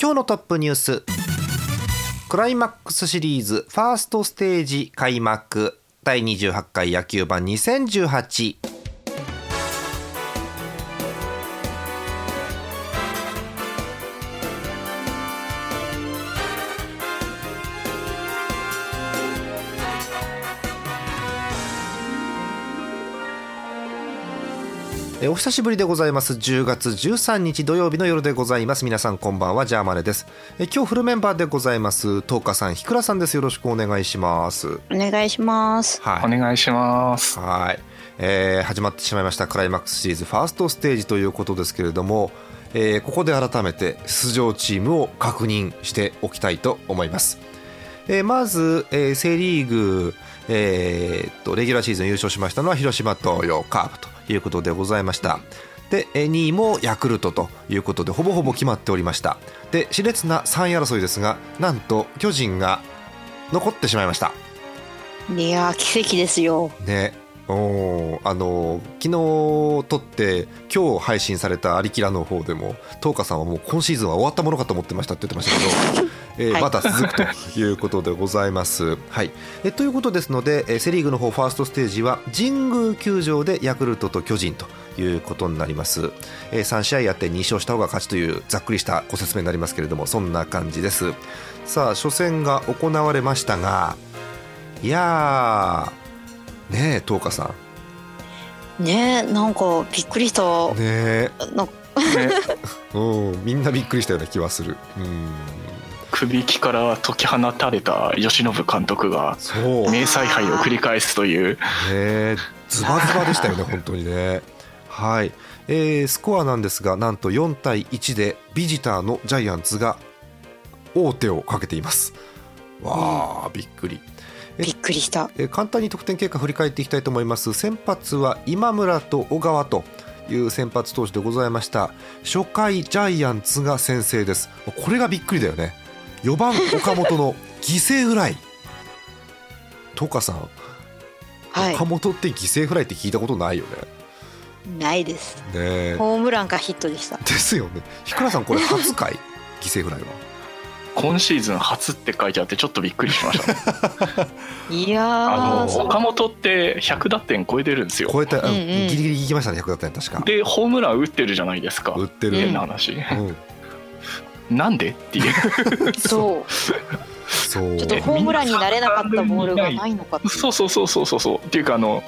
今日のトップニュース。クライマックスシリーズファーストステージ開幕。第28回野球盤2018お久しぶりでございます。10月13日土曜日の夜でございます。皆さんこんばんは。ジャーマネです。え今日フルメンバーでございます。東花さんひくらさんです。よろしくお願いします。お願いします。はい。お願いします。はい、えー、始まってしまいました。クライマックスシリーズファーストステージということですけれどもえー、ここで改めて出場チームを確認しておきたいと思います、えー、まず、えー、セ・リーグ、えー、とレギュラーシーズン優勝しましたのは広島東洋カープということでございました。で2位もヤクルトということでほぼほぼ決まっておりました。で熾烈な3位争いですがなんと巨人が残ってしまいました。いや奇跡ですよ。ねおあの昨日撮って今日配信された「アリキラ」の方でも東花さんはもう今シーズンは終わったものかと思ってましたって言ってましたけど、えーはい、まだ続くということでございます。はい。えということですので、えセ・リーグの方ファーストステージは神宮球場でヤクルトと巨人ということになります、えー、3試合やって2勝した方が勝ちというざっくりしたご説明になりますけれどもそんな感じです。さあ初戦が行われましたがいやねえ東花さん。ねえなんかびっくりした。ねえ。ね。うんみんなびっくりしたような気はする。うん首輝から解き放たれた由伸監督が名采配を繰り返すというねズバズバでしたよね本当にねはい、えー、スコアなんですがなんと4対1でビジターのジャイアンツが王手をかけていますわあ、うん、びっくりびっくりした、え簡単に得点結果振り返っていきたいと思います先発は今村と小川という先発投手でございました初回ジャイアンツが先制ですこれがびっくりだよね4番岡本の犠牲フライ。とかさん、はい、岡本って犠牲フライって聞いたことないよね。ないです。ねホームランかヒットでした。ですよね。ひくらさんこれ初回 犠牲フライは。今シーズン初って書いてあってちょっとびっくりしました、いやあの岡本って100打点超えてるんですよ。超えた、うんうん、ギリギリいきましたね100打点確か。でホームラン打ってるじゃないですか。打ってる。変な話、うん、なんで？っていう。そう。そう。ちょっとホームランになれなかったボールがないのかそうそうそうそうそうそう。っていうかあの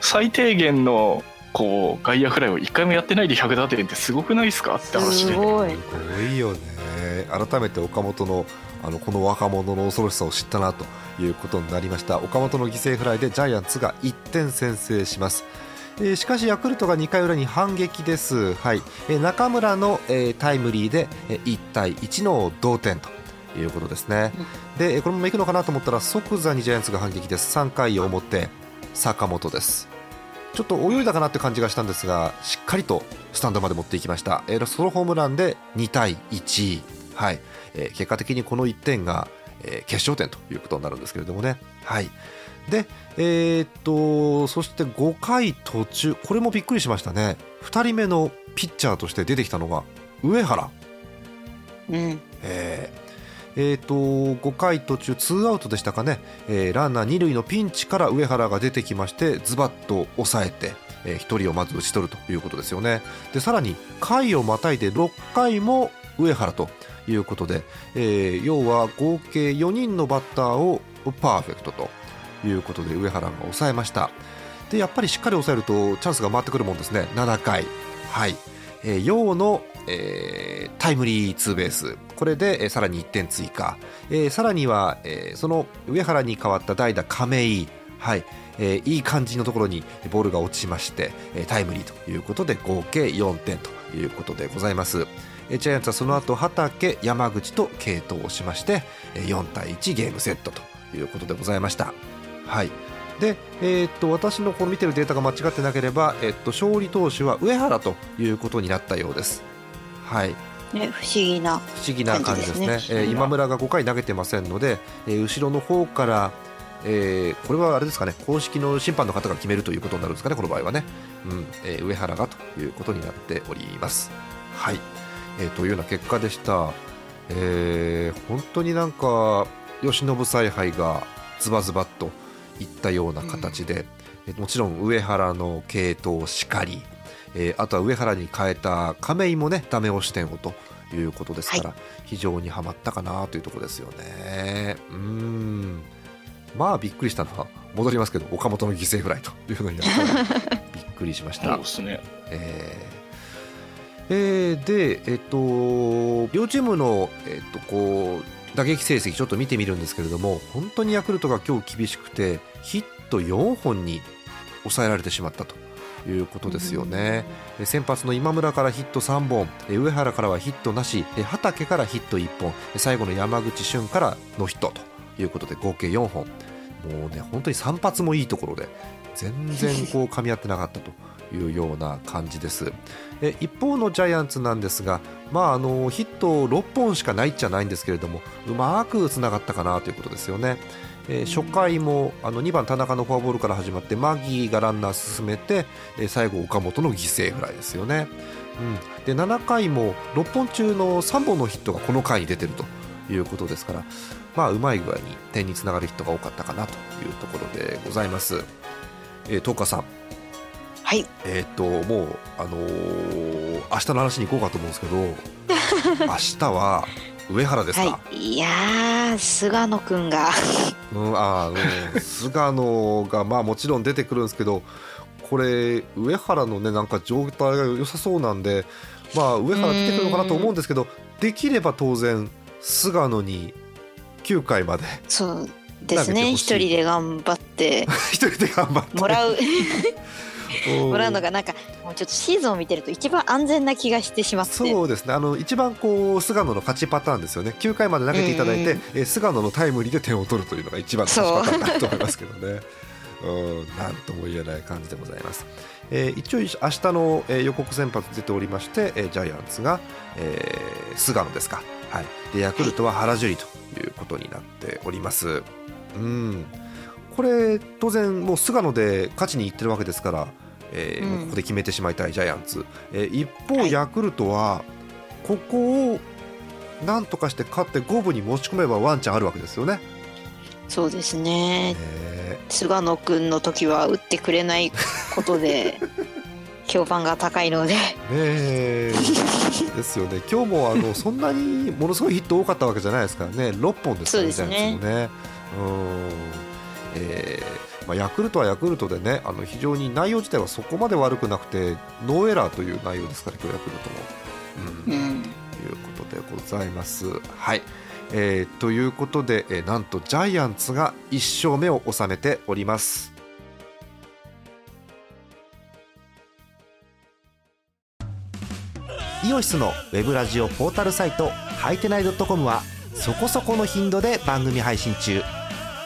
最低限のこう外野フライを1回もやってないで100打点ってすごくないですか？って話で。すごい。すごいよね。改めて岡本のあのこの若者の恐ろしさを知ったなということになりました。岡本の犠牲フライでジャイアンツが1点先制します。えー、しかしヤクルトが2回裏に反撃です、はい。えー、中村の、えー、タイムリーで、えー、1対1の同点ということですね、うん、でこのままいくのかなと思ったら即座にジャイアンツが反撃です。3回表坂本です。ちょっと泳いだかなって感じがしたんですがしっかりとスタンドまで持っていきました、えー、ソロホームランで2対1はい。えー、結果的にこの1点が、えー、決勝点ということになるんですけれどもね。はいで、えー、っとそして5回途中これもびっくりしましたね。2人目のピッチャーとして出てきたのが上原。うん、えーえーと、5回途中ツーアウトでしたかね、えー、ランナー2塁のピンチから上原が出てきましてズバッと抑えて、えー、1人をまず打ち取るということですよね。でさらに回をまたいで6回も上原ということで、えー、要は合計4人のバッターをパーフェクトということで上原が抑えました。でやっぱりしっかり抑えるとチャンスが回ってくるもんですね。7回。はい。えー、陽の、えー、タイムリーツーベース。これで、えー、さらに1点追加、えー、さらには、えー、その上原に代わった代打亀井。はい、えー、いい感じのところにボールが落ちまして、えー、タイムリーということで合計4点ということでございます。ジャイアンツはその後畠山口と継投をしまして4対1ゲームセットということでございました。はい。で、えー、っと私のこの見てるデータが間違ってなければ、えっと、勝利投手は上原ということになったようです。はい。ね、不思議な不思議な感じですね。えー、今村が5回投げてませんので、えー、後ろの方から、えー、これはあれですかね公式の審判の方が決めるということになるんですかねこの場合はね、うんえー、上原がということになっております。はい、えー、というような結果でした、えー、本当になんか慶喜采配がズバズバといったような形で、うん、もちろん上原の系統しかりえー、あとは上原に変えた亀井もねダメ押し点をということですから、はい、非常にはまったかなというところですよね。うん。まあびっくりしたのは戻りますけど岡本の犠牲フライというのになった びっくりしました。そうですね、えー。えー、で、えっと、両チームの、えっと、こう打撃成績ちょっと見てみるんですけれども本当にヤクルトが今日厳しくてヒット4本に抑えられてしまったということですよね、うん、先発の今村からヒット3本上原からはヒットなし畠からヒット1本最後の山口俊からノーヒットということで合計4本。もうね本当に3発もいいところで全然こう噛み合ってなかったというような感じです。え一方のジャイアンツなんですが、まあ、あのヒット6本しかないっちゃないんですけれどもうまくつながったかなということですよね。えー、初回もあの2番田中のフォアボールから始まってマギーがランナー進めて、えー、最後岡本の犠牲フライですよね、うん、で7回も6本中の3本のヒットがこの回に出てるということですからまあうまい具合に点につながるヒットが多かったかなというところでございます、えー、東さん。はい。えっ、ともうあのー、明日の話に行こうかと思うんですけど 明日は上原ですか、はい、いや菅野君が。うん、あの菅野がまあもちろん出てくるんですけどこれ上原のねなんか状態が良さそうなんでまあ上原来てくるのかなと思うんですけどできれば当然菅野に9回まで。そうですね。一人で頑張って。一人で頑張って。もらう。もらうのがなんかもうちょっとシーズンを見てると一番安全な気がしてしまって。そうですね。あの一番こう菅野の勝ちパターンですよね。9回まで投げていただいて、え菅野のタイムリーで点を取るというのが一番の勝ちパターンだと思いますけどね。うんなんとも言えない感じでございます。えー、一応明日の、えー、予告先発出ておりまして、えー、ジャイアンツが、えー、菅野ですか、はい、でヤクルトは原樹里ということになっております。うん。これ当然もう菅野で勝ちにいってるわけですから、えー、うん、ここで決めてしまいたいジャイアンツ、えー、一方、ヤクルトはここをなんとかして勝って五分に持ち込めばワンチャンあるわけですよね。そうですね、えー、菅野君の時は打ってくれないことで 評判が高いので。え。ですよね。今日もあのそんなにものすごいヒット多かったわけじゃないですからね。6本ですからね。ね。ねうんえーまあ、ヤクルトはヤクルトでねあの非常に内容自体はそこまで悪くなくてノーエラーという内容ですから今日ヤクルトも。うん、うん、ということでございます。はいえー、ということで、えー、なんとジャイアンツが1勝目を収めております。イオシスのウェブラジオポータルサイトハイテナイドットコムはそこそこの頻度で番組配信中。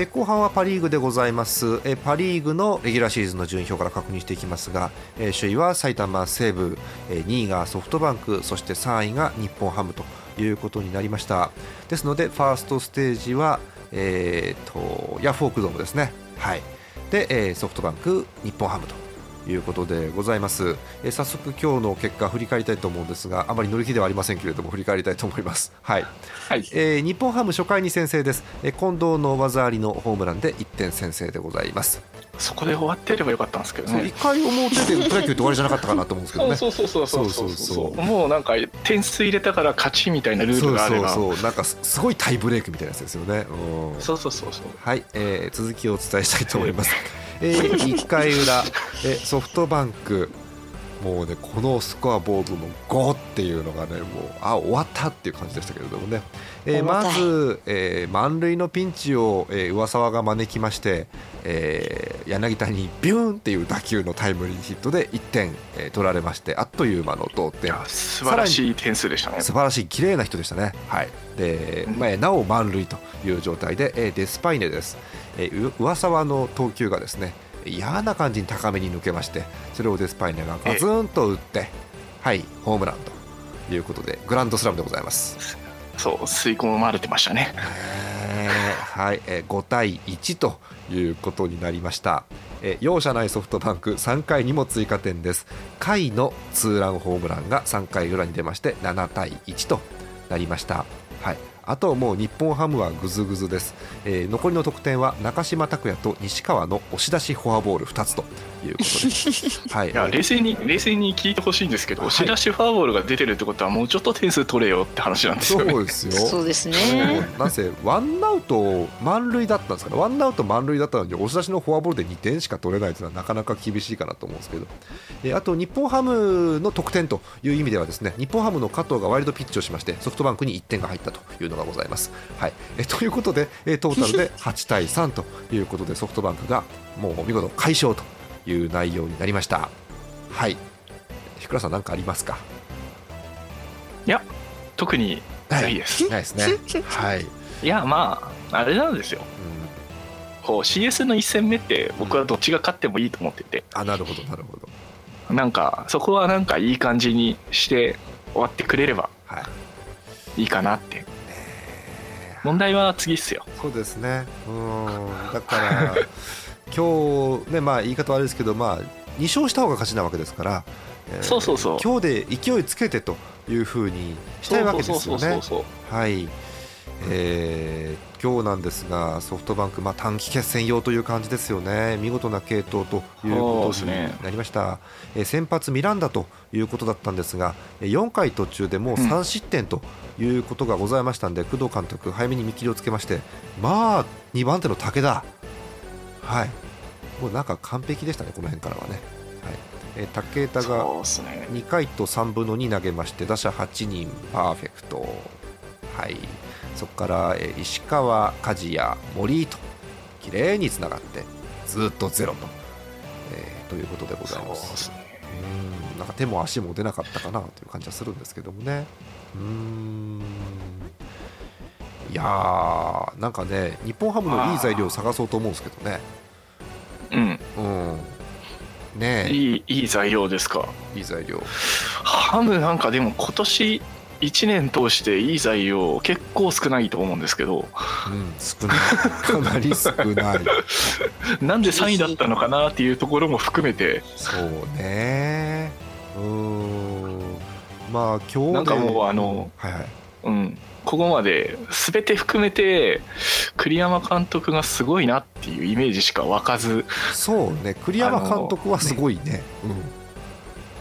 え、後半はパ・リーグでございます、え、パ・リーグのレギュラーシーズンの順位表から確認していきますが、え、首位は埼玉西武、え、2位がソフトバンクそして3位が日本ハムということになりました。ですのでファーストステージは、えーと、ヤフオクドームですね、はい。でえー、ソフトバンク日本ハムと。いうことでございます、えー、早速今日の結果振り返りたいと思うんですがあまり乗り気ではありませんけれども振り返りたいと思います。はい、はい、えー、日本ハム初回に先制です、えー、近藤の技ありのホームランで1点先制でございます。そこで終わってればよかったんですけどね。1回表でプロ野球って終わりじゃなかったかなと思うんですけどね。そうそうそうそうそうそうもうなんか点数入れたから勝ちみたいなルールがあれば。そうそう。なんかすごいタイブレークみたいなやつですよね、うん、そうそうそうそう。はい、えー、続きをお伝えしたいと思います えー、1回裏えソフトバンク。もうねこのスコアボードの5っていうのがねもうあ終わったっていう感じでしたけれどもね、えー、まず、えー、満塁のピンチを、えー、上沢が招きまして、えー、柳田にビューンっていう打球のタイムリーヒットで1点、えー、取られましてあっという間の同点。素晴らしい点数でしたね。素晴らしい綺麗な人でしたね。はい。で、まあ、なお満塁という状態で、えー、デスパイネです、えー、上沢の投球がですね嫌な感じに高めに抜けましてそれをデスパイネがガツンと打ってはいホームランということでグランドスラムでございます。そう吸い込まれてましたね、えー、はい、えー、5対1ということになりました、えー、容赦ないソフトバンク3回にも追加点です。甲斐のツーランホームランが3回裏に出まして7対1となりました。はいあともう日本ハムはぐずぐずです、えー、残りの得点は中島拓也と西川の押し出しフォアボール2つと。いうことで、はい、いや冷静に冷静に聞いてほしいんですけど、はい、押し出しフォアボールが出てるってことはもうちょっと点数取れよって話なんですよ、ね、そうですよ。そうですね。なぜワンアウト満塁だったんですかねワンアウト満塁だったのに押し出しのフォアボールで2点しか取れないというのはなかなか厳しいかなと思うんですけど、えー、あと日本ハムの得点という意味ではですね日本ハムの加藤がワイルドピッチをしましてソフトバンクに1点が入ったというのがございます。はい。えということで、えトータルで8対3ということでソフトバンクがもう見事快勝という内容になりました。はい。日倉さん何かありますか？いや特にない。です、はい、ないですね。はい。いやまああれなんですよ、うん、こう CS の1戦目って僕はどっちが勝ってもいいと思ってて、うん、あなるほどなるほど。なんかそこはなんかいい感じにして終わってくれればい。いかなって。問題は次っすよ。そうですね。うん。だから 今日ねまあ言い方悪いですけどまあ2勝した方が勝ちなわけですから、えー、そうそうそう。今日で勢いつけてというふうにしたいわけですよね。はい。えー、今日なんですがソフトバンク、まあ、短期決戦用という感じですよね。見事な継投ということになりました、ね、えー、先発ミランダということだったんですが4回途中でもう3失点ということがございましたので、うん、工藤監督早めに見切りをつけましてまあ2番手の武田はい。もうなんか完璧でしたねこの辺からはね、はい。えー、武田が2回と3分の2投げまして打者8人パーフェクト。はい。そこから、えー、石川梶谷森と綺麗につながってずっとゼロと、えー、ということでございます。うん。なんか手も足も出なかったかなという感じはするんですけどもね。うんいやーなんかね日本ハムのいい材料を探そうと思うんですけどね。うん、うん。ねいいいい材料ですか？いい材料。ハムなんかでも今年1年通していい材料結構少ないと思うんですけど、うん、少ない。かなり少ない。なんで3位だったのかなっていうところも含めて。そうね。うん。まあ今日なんかもうあの、はいはい、うん。ここまで全て含めて栗山監督がすごいなっていうイメージしか湧かず。そうね。栗山監督はすごいね、ね、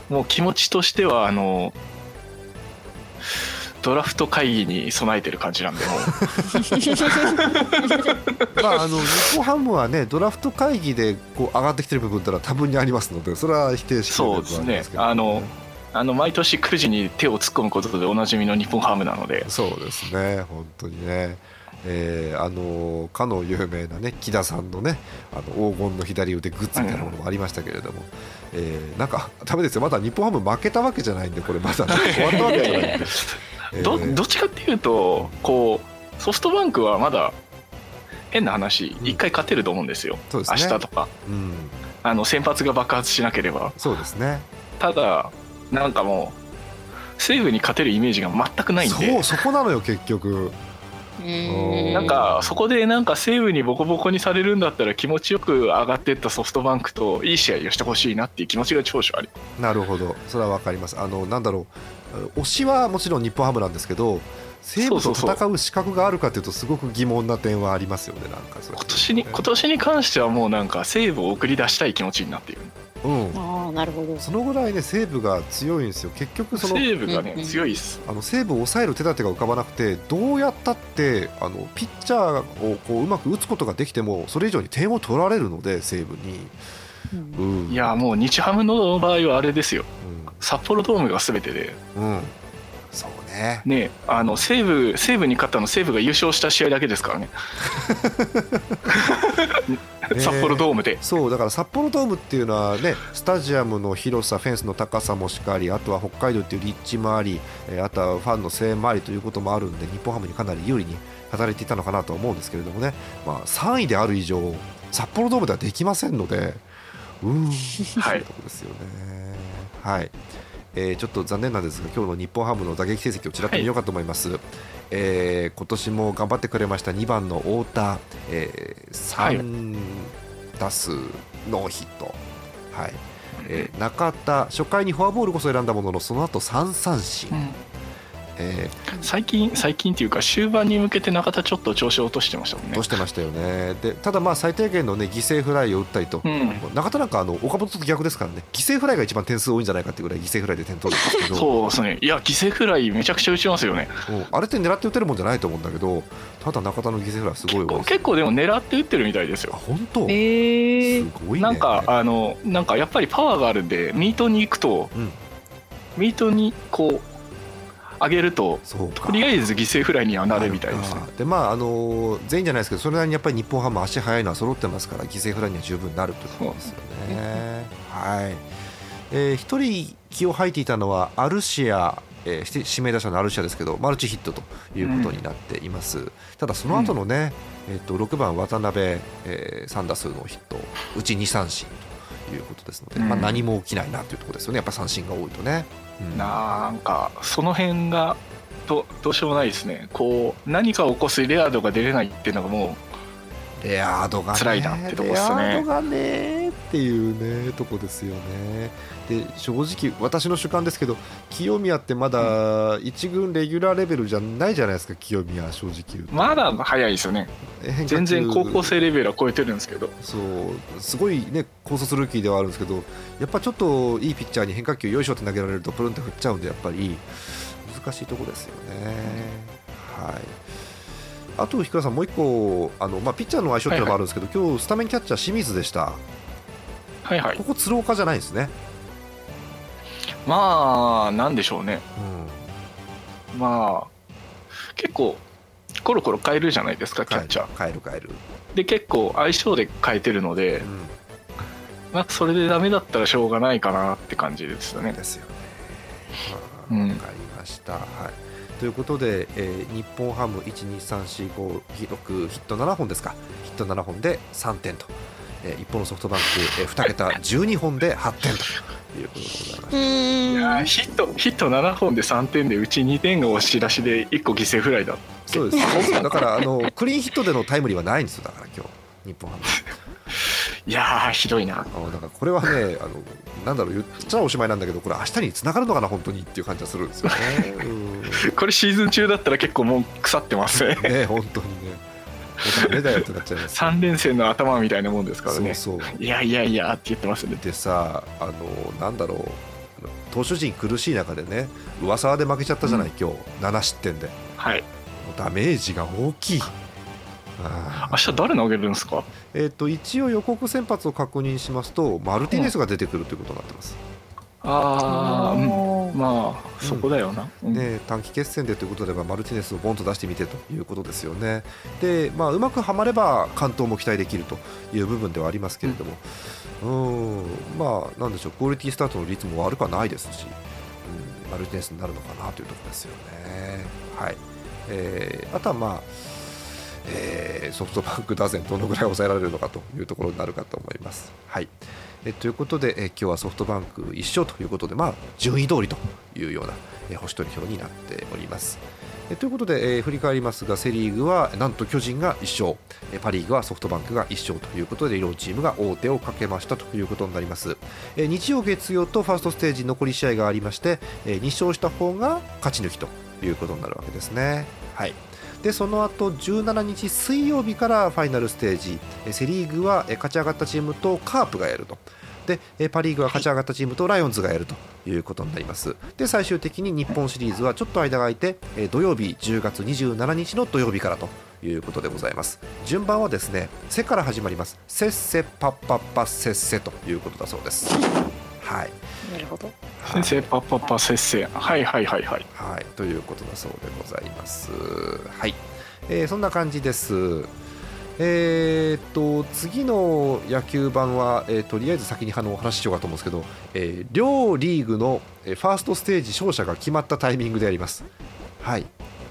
うん、もう気持ちとしてはあのドラフト会議に備えてる感じなんでも まああの日本ハムはねドラフト会議でこう上がってきてる部分というのは多分にありますのでそれは否定しないそうですね。あのあの毎年9時に手を突っ込むことでおなじみの日本ハムなので。そうですね。本当にね。えー、あのかの有名なね木田さんのねあの黄金の左腕グッズみたいなものもありましたけれども、うん、えー、なんかだめですよ。まだ日本ハム負けたわけじゃないんでこれ。まだ、ね、終わったわけじゃないんで。どどっちかっていうとこうソフトバンクはまだ変な話一回勝てると思うんですよ、うん、明日とか、うん、あの先発が爆発しなければ。そうですね。ただなんかもう西武に勝てるイメージが全くないんで。そうそこなのよ結局。なんかそこでなんか西武にボコボコにされるんだったら気持ちよく上がっていったソフトバンクといい試合をしてほしいなっていう気持ちが長所あり。なるほど。それは分かります。あのなんだろう。推しはもちろん日本ハムなんですけど西武と戦う資格があるかというとすごく疑問な点はありますよねなんか今年に今年に関してはもうなんか西武を送り出したい気持ちになっているうん、あなるほど。そのぐらいね西武が強いんですよ。結局その西武がね、うん、強いっす。あの西武を抑える手立てが浮かばなくてどうやったってあのピッチャーをこううまく打つことができてもそれ以上に点を取られるので西武に、うん、いやもう日ハムの場合はあれですよ、札幌ドームが全てで、うん、そうね。ねあの西武西武に勝ったの西武が優勝した試合だけですからね 札幌ドームで。そうだから札幌ドームっていうのはねスタジアムの広さフェンスの高さもしかりあとは北海道っていう立地もありあとはファンの声援もありということもあるんで日本ハムにかなり有利に働いていたのかなと思うんですけれどもね、まあ、3位である以上札幌ドームではできませんのでうん、はい、とこですよね。はい。えー、ちょっと残念なんですが今日の日本ハムの打撃成績をちらっと見ようかと思います、はい、えー、今年も頑張ってくれました2番の太田、えー、3打数ノーヒット、はい。えー、中田初回にフォアボールこそ選んだもののその後3三振、うん。えー、最近最近っていうか終盤に向けて中田ちょっと調子を落としてましたもんね。落としてましたよね。でただまあ最低限のね犠牲フライを打ったりと、うん、中田なんかあの岡本と逆ですからね。犠牲フライが一番点数多いんじゃないかっていうぐらい犠牲フライで点取るんですけどそうですね。いや犠牲フライめちゃくちゃ打ちますよね。あれって狙って打てるもんじゃないと思うんだけどただ中田の犠牲フライすごい多い結構でも狙って打ってるみたいですよ。本当？えー、すごい、ね、なんかあのなんかやっぱりパワーがあるんでミートに行くと、うん、ミートにこう上げるととりあえず犠牲フライにはなるみたいですね。でまああの全員じゃないですけどそれなりにやっぱり日本ハム足速いのは揃ってますから犠牲フライには十分なるということですよね。はい。えー、1人気を吐いていたのはアルシア、えー、指名打者のアルシアですけどマルチヒットということになっています、うん、ただその後のね、うん、えーと、6番渡辺、えー、3打数のヒットうち2三振。ということですので、うん、まあ、何も起きないなというところですよね。やっぱ三振が多いとね。なんかその辺がどどうしようもないですね。こう何かを起こすレア度が出れないっていうのがもうレア度が、ね、辛いなってとこですね。レア度がねっていうねとこですよね。で正直私の主観ですけど清宮ってまだ1軍レギュラーレベルじゃないじゃないですか清宮正直まだ早いですよね。全然高校生レベルは超えてるんですけど。そう。すごいね高卒ルーキーではあるんですけどやっぱちょっといいピッチャーに変化球よいしょって投げられるとプルンって振っちゃうんでやっぱり難しいところですよね、はい。あと、日倉さん、もう一個あの、まあ、ピッチャーの相性っていうのもあるんですけど、はいはい、今日スタメンキャッチャー清水でした、はいはい、ここ鶴岡じゃないですね。まあなんでしょうね、うん、まあ結構コロコロ変えるじゃないですかキャッチャー。変える変える。で結構相性で変えてるので、うん、まあそれでダメだったらしょうがないかなって感じですよね。ですよね。わ、うん、かりました、はい。ということで、えー、日本ハム12345ヒット7本ですか。ヒット7本で3点とえー、一方のソフトバンク、えー、2桁12本で8点と。いうことでございますいやヒットヒット7本で3点でうち2点が押し出しで1個犠牲フライだそうですだからあのクリーンヒットでのタイムリーはないんですよ。だから今日日本ハム。いやひどいな。だからこれはねあのなんだろう言っちゃおしまいなんだけどこれ明日につながるのかな本当にっていう感じがするんですよね。これシーズン中だったら結構もう腐ってますね。ね本当にねダメだよってなっちゃいます、3連戦の頭みたいなもんですからね。そうそう。いやいやいやって言ってますね。でさあのなんだろう。投手陣苦しい中でね上沢で負けちゃったじゃない、うん、今日。7失点で。はい。ダメージが大きい。明日誰投げるんですか？えっ、と一応予告先発を確認しますとマルティネスが出てくるということになってます、ああ、うん、まあそこだよな、うん、で短期決戦でということであればマルティネスをボンと出してみてということですよね。で、まあ、うまくはまれば完投も期待できるという部分ではありますけれども、うん。まあなんでしょうクオリティスタートの率も悪くはないですし、うん、マルティネスになるのかなというところですよね。はい、えー、あとはまあえー、ソフトバンク打線どのぐらい抑えられるのかというところになるかと思います。はいえということで、え今日はソフトバンク1勝ということで、まあ、順位通りというような、え星取り表になっております。えということで、え、振り返りますがセ・リーグはなんと巨人が1勝、えパ・リーグはソフトバンクが1勝ということで両チームが王手をかけましたということになります、え、日曜、月曜とファーストステージ残り試合がありまして、え、2勝した方が勝ち抜きということになるわけですね。はいでその後17日水曜日からファイナルステージ。セ・リーグは勝ち上がったチームとカープがやると。でパ・リーグは勝ち上がったチームとライオンズがやるということになります。で最終的に日本シリーズはちょっと間が空いて土曜日10月27日の土曜日からということでございます。順番はですね「せ」から始まります「せっせパッパッパせっせ」ということだそうですはい。なるほど。先生パッパッパせっせはいはいはいはい。はい。ということだそうでございます。はい、えー、そんな感じです。えー、っと次の野球版は、えー、とりあえず先にあのお話ししようかと思うんですけど、えー、両リーグのファーストステージ勝者が決まったタイミングであります。はい。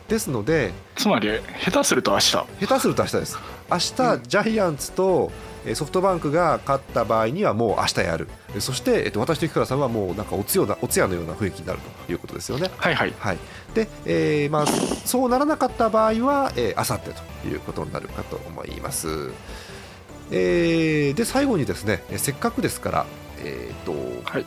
ですのでつまり下手すると明日。下手すると明日です明日、うん、ジャイアンツとソフトバンクが勝った場合にはもう明日やる。そして、えっと、私と菊川さんはもうなんかおつよなおつやのような雰囲気になるということですよね。はいはい、はい、で、えーまあ、そうならなかった場合はあさってということになるかと思います。えー、で最後にですねせっかくですから、えーとはい、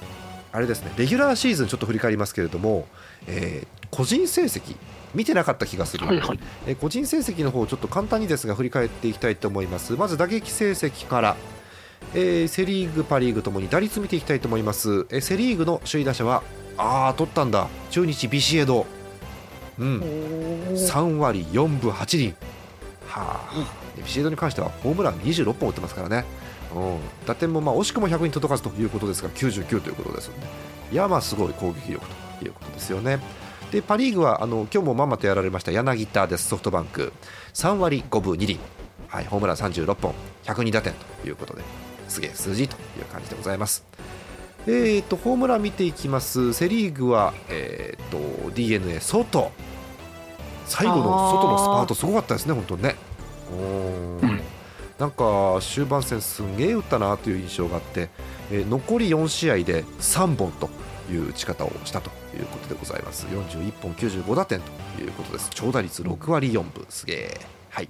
あれですねレギュラーシーズンちょっと振り返りますけれども、えー、個人成績見てなかった気がする。はいはい、え個人成績の方ちょっと簡単にですが振り返っていきたいと思います。まず打撃成績から、えー、セ・リーグ、パ・リーグともに打率見ていきたいと思います、えー、セ・リーグの首位打者はああ取ったんだ。中日ビシエド、うん、3割4分8厘。はあ、ビシエドに関してはホームラン26本打ってますからね、うん、打点もまあ惜しくも100に届かずということですが99ということですので。いやまあすごい攻撃力ということですよね。でパ・リーグはあの今日もまんまとやられました柳田ですソフトバンク。3割5分2厘、はい、ホームラン36本。102打点ということですげえ数字という感じでございます。えーと、ホームラン見ていきます。セ・リーグは、えーと、d n a 外最後の外のスパートすごかったですね、本当にね。なんか終盤戦すげえ打ったなという印象があって、えー、残り4試合で3本という打ち方をしたということでございます。41本95打点ということです。長打率6割4分。すげえ。はい。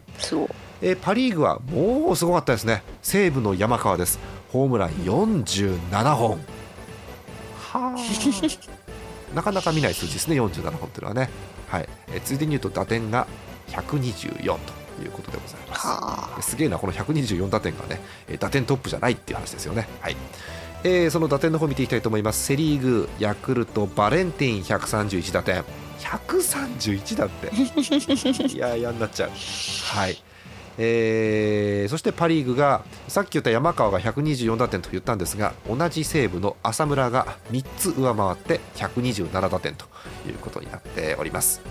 えー、パ・リーグはもうすごかったですね。西武の山川です。ホームラン47本。はあ。なかなか見ない数字ですね。47本というのはね、はい。えー、ついでに言うと打点が124ということでございます。すげえなこの124打点がね打点トップじゃないっていう話ですよね。はいえー、その打点の方見ていきたいと思います。セ・リーグヤクルトバレンティン131打点。131だって。いや嫌になっちゃう。はい。えー、そしてパ・リーグがさっき言った山川が124打点と言ったんですが同じ西武の浅村が3つ上回って127打点ということになっております、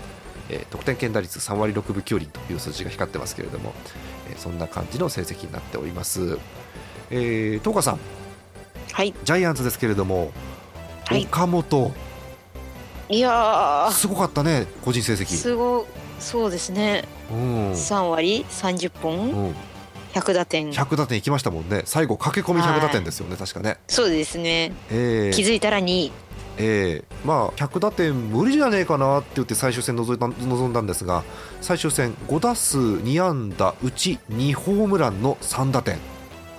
えー、得点圏打率3割6分9厘という数字が光ってますけれども、えー、そんな感じの成績になっております、えー、東川さんはい、ジャイアンツですけれども、はい、岡本。いやすごかったね個人成績。すごそうですね、うん、3割30本、うん、100打点。100打点いきましたもんね。最後駆け込み100打点ですよね、確かね。そうですね、えー、気づいたら2位。えー、まあ100打点無理じゃねえかなって言って最終戦臨んだ臨んだんですが最終戦5打数2安打うち2ホームランの3打点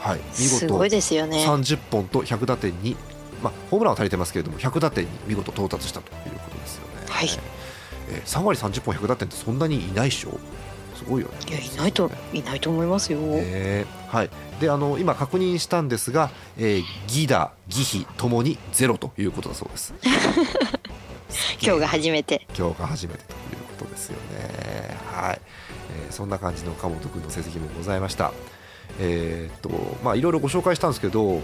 はい、見事すごいですよね30本と100打点に、まあ、ホームランは足りてますけれども100打点に見事到達したということですよね。はいえー、3割30本100打点ってそんなにいないでしょ？すごいよね。いやいないと、いないと思いますよ。えー、はい。であの今確認したんですが、えー、ギダ、ギヒともにゼロということだそうです。今日が初めて。今日が初めてということですよね。はい。えー、そんな感じの岡本君の成績もございました。えー、っとまあいろいろご紹介したんですけど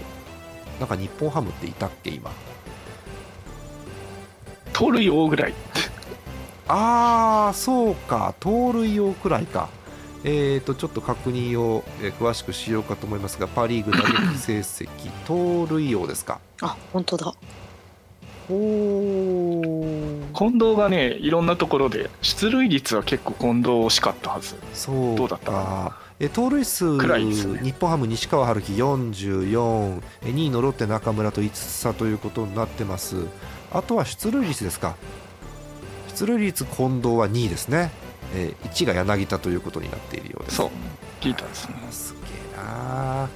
なんか日本ハムっていたっけ今？盗塁王ぐらい。ああそうか。盗塁王くらいか。えーとちょっと確認を、えー、詳しくしようかと思いますがパ・リーグ打撃成績盗塁王ですか？あ本当だ。お近藤がねいろんなところで出塁率は結構近藤惜しかったはず。そうどうだったかな？え盗塁数、ね、日本ハム、西川春樹44、2位のロッテ、中村と5つ差ということになってます。あとは出塁率ですか。出塁率近藤は2位ですね、えー、1が柳田ということになっているようです。そう。聞いたんですね。すげえな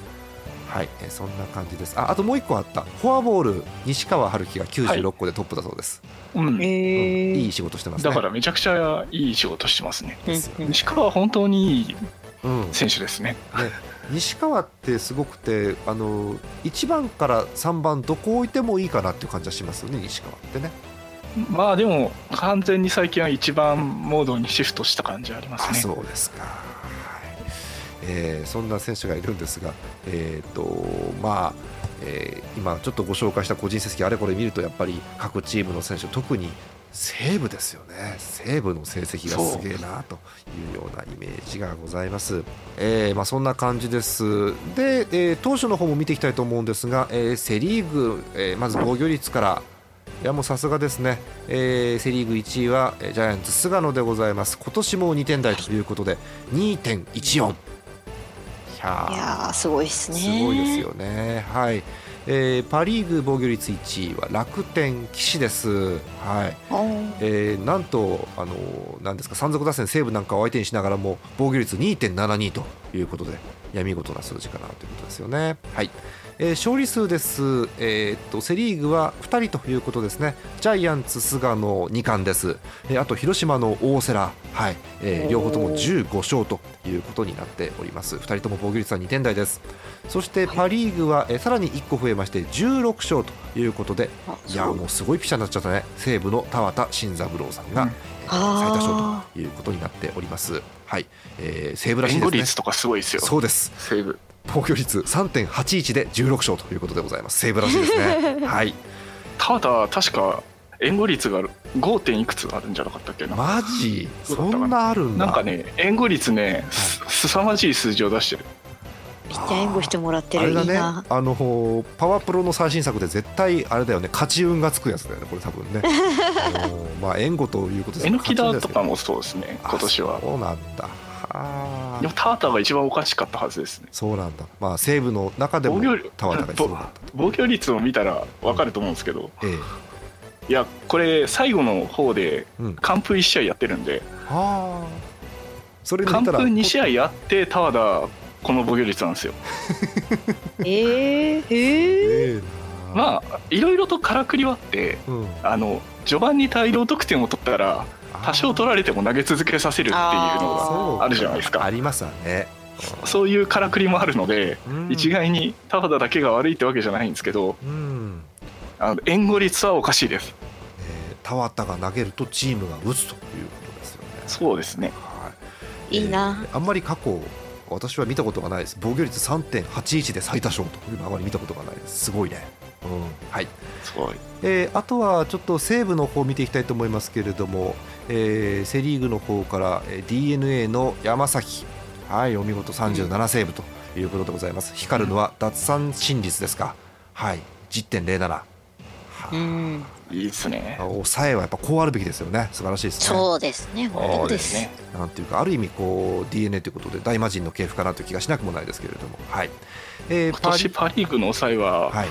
はい、えー、そんな感じです。ああともう1個あった。フォアボール西川春樹が96個でトップだそうです、はい、うん、えー、いい仕事してます、ね、だからめちゃくちゃいい仕事してますね、うん、西川は本当にいい選手ですね。うん、ね西川ってすごくてあの1番から3番どこ置いてもいいかなっていう感じはしますよね西川ってね。まあでも完全に最近は一番モードにシフトした感じありますね。そうですか、はいえー、そんな選手がいるんですがえ、ー、とまあえー、今ちょっとご紹介した個人成績あれこれ見るとやっぱり各チームの選手特に西武ですよね。西武の成績がすげえなというようなイメージがございます、えーまあ、そんな感じです。で、えー、投手の方も見ていきたいと思うんですが、えー、セ・リーグ、え、まず防御率からいやもうさすがですね、えー、セ・リーグ1位はジャイアンツ菅野でございます。今年も2点台ということで2.14いやすごいですね。すごいですよね。はい。えー、パ・リーグ防御率1位は楽天、岸です、はい。えー、なんとあのなんですか山賊打線、西武なんかを相手にしながらも防御率2.72ということでいや見事な数字かなということですよね。はいえー、勝利数です、えー、っとセ・リーグは2人ということですね。ジャイアンツ、菅野2冠です、えー、あと広島の大瀬良、はい。えー、両方とも15勝ということになっております。2人とも防御率は2点台です。そしてパ・リーグは、えー、さらに1個増えまして16勝ということで。いやもうすごいピッチャーになっちゃったね。西武の田畑慎三郎さんが、うん、最多勝ということになっております。はい、えー、西武らしいですね。率とかすごいですよ。そうです。西武防御率3.81で16勝ということでございます。西武らしいですね。はい。ただ確か援護率が 5. いくつあるんじゃなかったっけな。マジ？そんなあるんだ。なんかね援護率ねすさまじい数字を出してる。ピッチャー援護してもらってるあれだね。あのパワープロの最新作で絶対あれだよね。勝ち運がつくやつだよねこれ多分ね。あのまあ援護ということでえのきだとかもそうですね今年は。そうなんだ。あでもタータが一番おかしかったはずですね。そうなんだ。まあ西武の中でもタワーが一番防御率を見たら分かると思うんですけど、うんええ、いやこれ最後の方で完封1試合やってるんで、うん、はあそれ完封2試合やってタワーこの防御率なんですよ。えー、えー、まあいろいろとからくりはあって、うん、あの序盤に大量得点を取ったら多少取られても投げ続けさせるっていうのがあるじゃないですか。ありますわね。そういうからくりもあるので、うん、一概に田畑だけが悪いってわけじゃないんですけど、うん、あの援護率はおかしいです、えー、田畑が投げるとチームが打つということですよね。そうですね、はい、いいな、えー、あんまり過去私は見たことがないです。防御率3.81で最多勝というのはあまり見たことがないです。すごいね、うん、はい。すごい、えー、あとはちょっと西武の方を見ていきたいと思いますけれども、えー、セ・リーグの方から d n a の山崎、はい、お見事37セーブということでございます、光るのは奪三振率ですか、はい、10.07。うん。い。いですね。抑えはやっぱこうあるべきですよね。素晴らしいですね。そうですね。そうですね。なんていうかある意味こう DNA ということで大魔神の系譜かなという気がしなくもないですけれども。はい、えー、今年パ・リーグの抑えは、はい、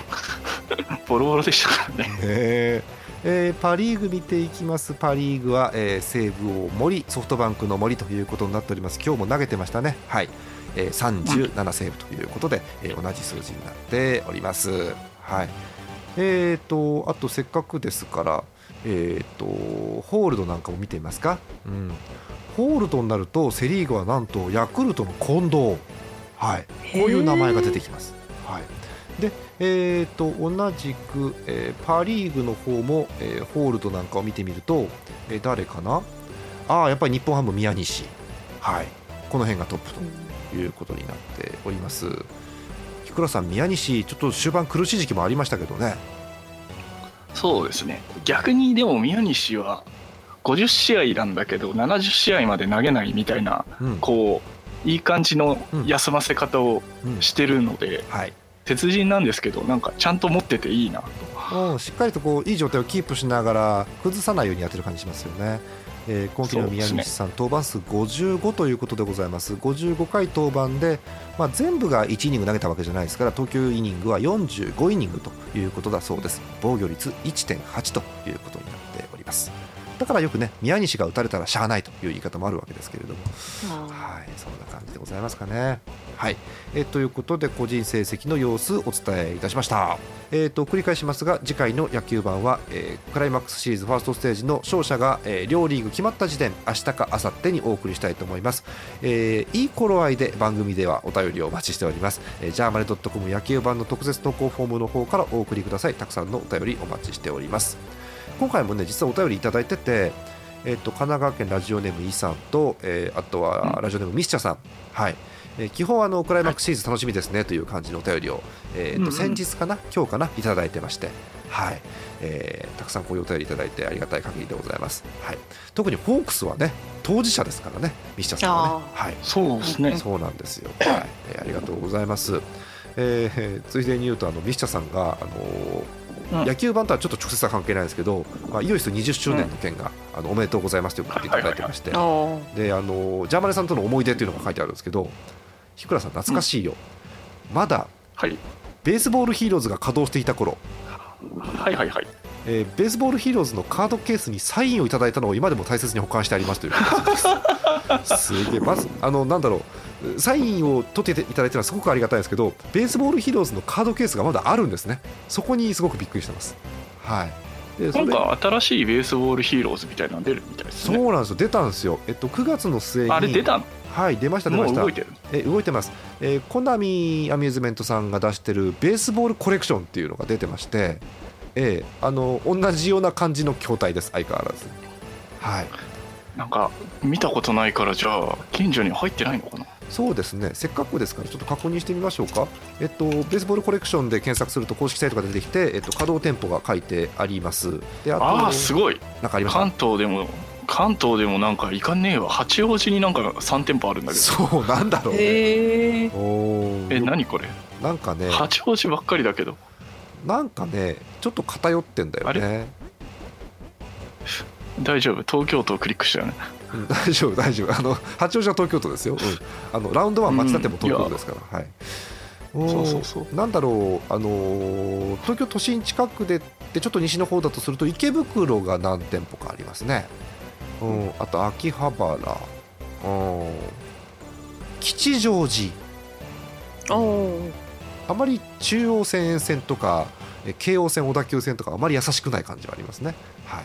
ボロボロでしたからね。へえー、パ・リーグ見ていきます。パ・リーグは、えー、西武を森ソフトバンクの森ということになっております。今日も投げてましたね。はい、えー、37セーブということで、えー、同じ数字になっております。はい。えーと、あとせっかくですから、えーと、ホールドなんかも見てみますか、うん、ホールドになるとセ・リーグはなんとヤクルトの近藤、はい、こういう名前が出てきます。はい、で、えーと、同じく、えー、パ・リーグの方も、えー、ホールドなんかを見てみると、えー、誰かな？あやっぱり日本ハム宮西、はい、この辺がトップということになっております。倉さん、宮西、ちょっと終盤苦しい時期もありましたけどね。そうですね。逆にでも宮西は50試合なんだけど70試合まで投げないみたいな、うん、こういい感じの休ませ方をしてるので、うんうんはい、鉄人なんですけどなんかちゃんと持ってていいなと、しっかりとこういい状態をキープしながら崩さないようにやってる感じしますよね。えー、今季の宮西さん、ね、登板数55ということでございます。55回登板で、まあ、全部が1イニング投げたわけじゃないですから投球イニングは45イニングということだそうです。防御率1.8ということになっております。だからよくね宮西が打たれたらしゃあないという言い方もあるわけですけれども。はいそんな感じでございますかね。はい。えということで個人成績の様子お伝えいたしました。えーと、繰り返しますが次回の野球盤は、えー、クライマックスシリーズファーストステージの勝者が、えー、両リーグ決まった時点明日か明後日にお送りしたいと思います、えー、いい頃合いで番組ではお便りをお待ちしております、えー、ジャーマネドットコム野球盤の特設投稿フォームの方からお送りください。たくさんのお便りお待ちしております。今回もね実はお便りいただいててえーと、神奈川県ラジオネームイさんと、えー、あとはラジオネームミスチャさん、はい。えー、基本あのクライマックスシリーズ楽しみですねという感じのお便りを、えーと先日かな今日かないただいてまして、はい。えー、たくさんこういうお便りいただいてありがたい限りでございます、はい、特にホークスはね当事者ですからねミシチャさんはね、はい、そうですね。そうなんですよ、はい。えー、ありがとうございます、えー、ついでに言うとあのミシチャさんが、あのー、野球番とはちょっと直接は関係ないですけど、まあ、イオシス20周年の件が、うん、あのおめでとうございますということでいただいてまして、であのジャーマネさんとの思い出というのが書いてあるんですけど日倉さん懐かしいよ、うん、まだ、はい、ベースボールヒーローズが稼働していた頃。はいはいはい。えー、ベースボールヒーローズのカードケースにサインをいただいたのを今でも大切に保管してありますというす。げえ。まずあのなんだろう。サインを取っていただいたのはすごくありがたいですけどベースボールヒーローズのカードケースがまだあるんですね。そこにすごくびっくりしてます。はい。でなんか新しいベースボールヒーローズみたいなの出るみたいですね。そうなんですよ。出たんですよ。えっと9月の末にあれ出たはい出ました出ました。動いてる。え動いてます、えー、コナミアミューズメントさんが出してるベースボールコレクションっていうのが出てましてえー、あの同じような感じの筐体です相変わらず。はい。なんか見たことないからじゃあ近所に入ってないのかな？そうですね。せっかくですからちょっと確認してみましょうか、えっと、ベースボールコレクションで検索すると公式サイトが出てきて、えっと、稼働店舗が書いてあります。でああすごい。なんかあります関東でも関東でもなんかいかねえわ。八王子になんか3店舗あるんだけど。そうなんだろうね。へえ何これ？なんかね。八王子ばっかりだけど。なんかねちょっと偏ってんだよね。大丈夫。東京都をクリックしたよね、うん、大丈夫大丈夫。あの八王子は東京都ですよ、うん、あのラウンドワン町田店も東京都ですから、はい。そうそうそう。なんだろう、あのー、東京都心近くででちょっと西の方だとすると池袋が何店舗かありますね、うん、あと秋葉原、うん、吉祥寺。あまり中央線沿線とか京王線小田急線とかあまり優しくない感じはありますね。はい。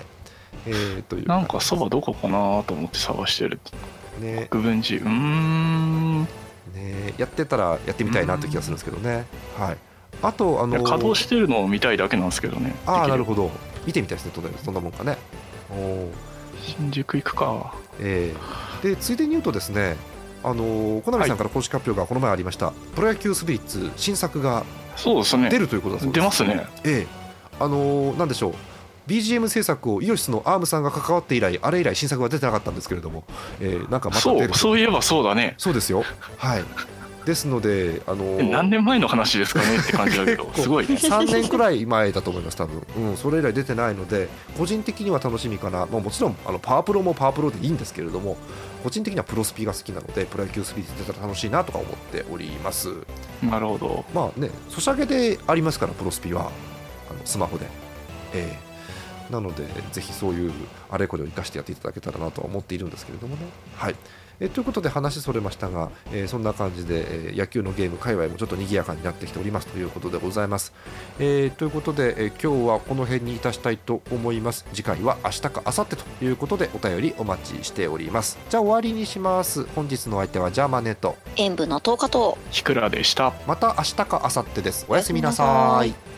えー、というなんかそばどこかなと思って探してる、ね、国分寺。うん。ね。やってたらやってみたいなって気がするんですけどね。はい。あと、あのー、稼働してるのを見たいだけなんですけどね。ああ、なるほど。見てみたいですね、そんなもんかね。お新宿行くか。えー、で、ついでに言うとですね、あの小波さんから公式発表がこの前ありました、はい、プロ野球スピリッツ新作が出るということだそうです。出ますね。ええ。あのなんでしょう。BGM 制作をイオシスのアームさんが関わって以来あれ以来新作が出てなかったんですけれども、えー、なんかまた出る。そういえばそうだね。そうですよ。はいですので、あのー、何年前の話ですかねって感じだけど、すごい、3年くらい前だと思います、多分うん、それ以来出てないので、個人的には楽しみかな、まあ、もちろんあのパワープロもパワープロでいいんですけれども、個人的にはプロスピが好きなので、プロ野球スピー出たら楽しいなとか思っております。なるほど。まあね、ソシャゲでありますから、プロスピは、あのスマホで。えー、なので、ぜひそういうあれこれを生かしてやっていただけたらなとは思っているんですけれどもね。はいえということで話それましたが、えー、そんな感じで、えー、野球のゲーム界隈もちょっと賑やかになってきておりますということでございます。えー、ということで、え今日はこの辺にいたしたいと思います。次回は明日か明後日ということでお便りお待ちしております。じゃあ終わりにします。本日の相手はジャーマネと演舞の10日とひくらでした。また明日か明後日です。おやすみなさい。